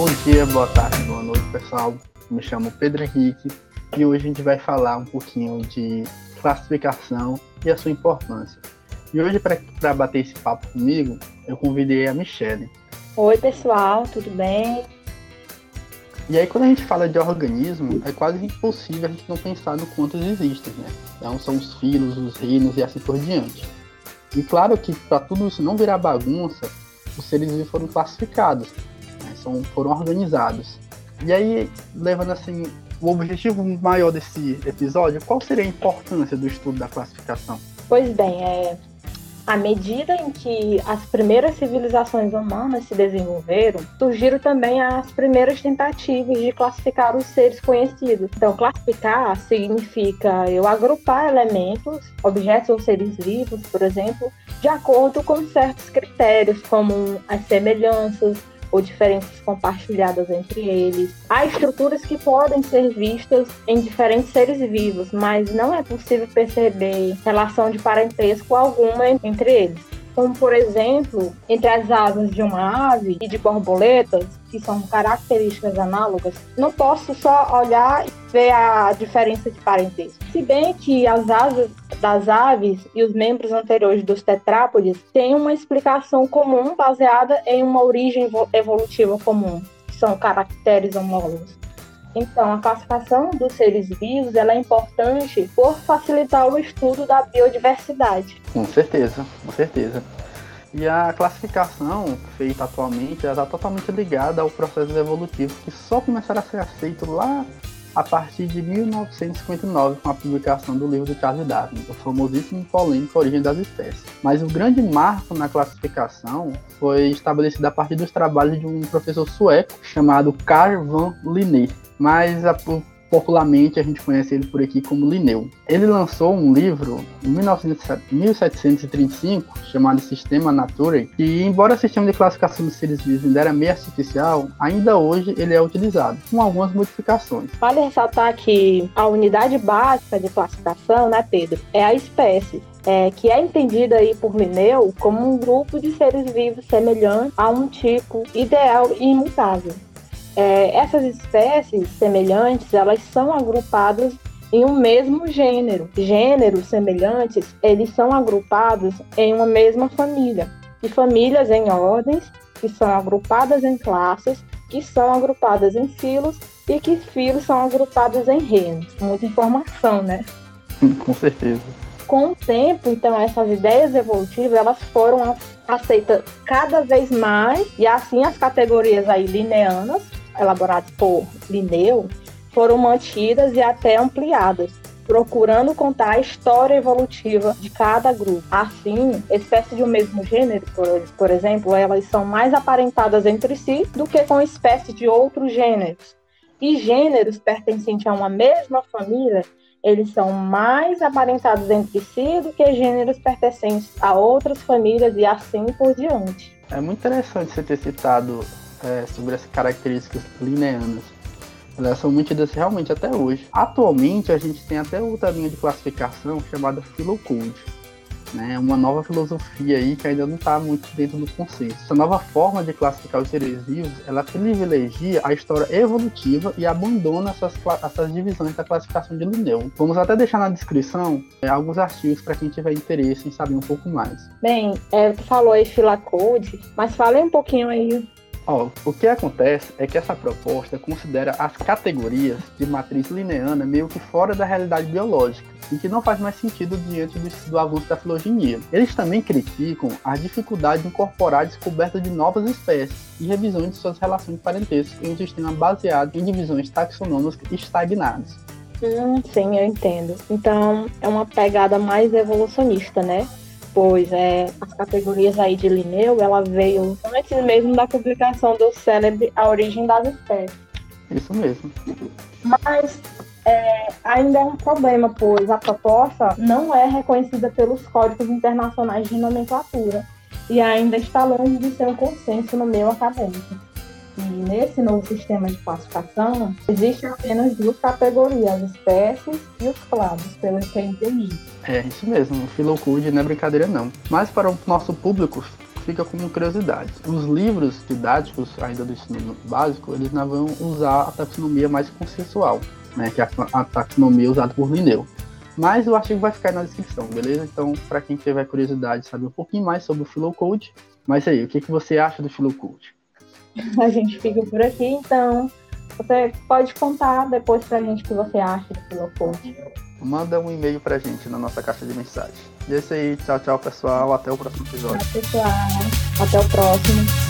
Bom dia, boa tarde, boa noite, pessoal. Me chamo Pedro Henrique e hoje a gente vai falar um pouquinho de classificação e a sua importância. E hoje, para bater esse papo comigo, eu convidei a Michelle. Oi, pessoal, tudo bem? E aí, quando a gente fala de organismo, é quase impossível a gente não pensar no quantos existem, né? Então, são os filos, os reinos e assim por diante. E claro que para tudo isso não virar bagunça, os seres vivos foram classificados? São, foram organizados. E aí, levando assim, o objetivo maior desse episódio, qual seria a importância do estudo da classificação? Pois bem, é, à medida em que as primeiras civilizações humanas se desenvolveram, surgiram também as primeiras tentativas de classificar os seres conhecidos. Então, classificar significa eu agrupar elementos, objetos ou seres vivos, por exemplo, de acordo com certos critérios, como as semelhanças, ou diferenças compartilhadas entre eles. Há estruturas que podem ser vistas em diferentes seres vivos, mas não é possível perceber relação de parentesco alguma entre eles como por exemplo, entre as asas de uma ave e de borboletas, que são características análogas, não posso só olhar e ver a diferença de parentesco. Se bem que as asas das aves e os membros anteriores dos tetrápodes têm uma explicação comum baseada em uma origem evolutiva comum, que são caracteres homólogos. Então, a classificação dos seres vivos é importante por facilitar o estudo da biodiversidade. Com certeza, com certeza. E a classificação feita atualmente está totalmente ligada ao processo evolutivo que só começará a ser aceito lá a partir de 1959 com a publicação do livro de Charles Darwin, o famosíssimo polêmico Origem das Espécies. Mas o grande marco na classificação foi estabelecido a partir dos trabalhos de um professor sueco chamado Carl van Linné, mas a, popularmente a gente conhece ele por aqui como Linneu. Ele lançou um livro em 1735 chamado Sistema Naturae, que embora o sistema de classificação dos seres vivos ainda era meio artificial, ainda hoje ele é utilizado, com algumas modificações. Vale ressaltar que a unidade básica de classificação, né, Pedro, é a espécie. É, que é entendida aí por Linneu como um grupo de seres vivos semelhante a um tipo ideal e imutável. É, essas espécies semelhantes, elas são agrupadas em um mesmo gênero. Gêneros semelhantes, eles são agrupados em uma mesma família. E famílias em ordens, que são agrupadas em classes, que são agrupadas em filos e que filos são agrupados em reinos. Muita informação, né? Com certeza. Com o tempo, então, essas ideias evolutivas, elas foram aceitas cada vez mais, e assim as categorias aí lineanas elaboradas por Linneu foram mantidas e até ampliadas, procurando contar a história evolutiva de cada grupo. Assim, espécies de um mesmo gênero, por, exemplo, elas são mais aparentadas entre si do que com espécies de outros gêneros. E gêneros pertencentes a uma mesma família, eles são mais aparentados entre si do que gêneros pertencentes a outras famílias e assim por diante. É muito interessante você ter citado é, sobre as características lineanas. Elas são mantidas realmente até hoje. Atualmente, a gente tem até outra linha de classificação chamada Philocode. Né, uma nova filosofia aí que ainda não está muito dentro do consenso. Essa nova forma de classificar os seres vivos, ela privilegia a história evolutiva e abandona essas, essas divisões da classificação de Linneu. Vamos até deixar na descrição é, alguns artigos para quem tiver interesse em saber um pouco mais. Bem, é, tu falou aí Philocode, mas fale um pouquinho aí Ó, o que acontece é que essa proposta considera as categorias de matriz lineana meio que fora da realidade biológica, e que não faz mais sentido diante do, do avanço da filogenia. Eles também criticam a dificuldade de incorporar a descoberta de novas espécies e revisões de suas relações de parentesco em um sistema baseado em divisões taxonômicas estagnadas. Hum, sim, eu entendo. Então é uma pegada mais evolucionista, né? Pois é, as categorias aí de Linneu, ela veio antes mesmo da publicação do célebre A Origem das Espécies. Isso mesmo. Mas é, ainda é um problema, pois a proposta não é reconhecida pelos códigos internacionais de nomenclatura e ainda está longe de ser um consenso no meio acadêmico. E nesse novo sistema de classificação, existem apenas duas categorias, as espécies e os clados, pelo que eu entendi. É, isso mesmo, o Philocode não é brincadeira não. Mas para o nosso público, fica como curiosidade. Os livros didáticos, ainda do ensino básico, eles não vão usar a taxonomia mais consensual, né, que é a, taxonomia usada por Linneu. Mas o artigo vai ficar na descrição, beleza? Então, para quem tiver curiosidade, saber um pouquinho mais sobre o Philocode. Mas aí, o que, que você acha do Philocode? A gente fica por aqui, então. Você pode contar depois pra gente o que você acha do Philocode. Manda um e-mail pra gente na nossa caixa de mensagem. E é isso aí, tchau, tchau, pessoal. Até o próximo episódio. Tchau, pessoal. Até o próximo.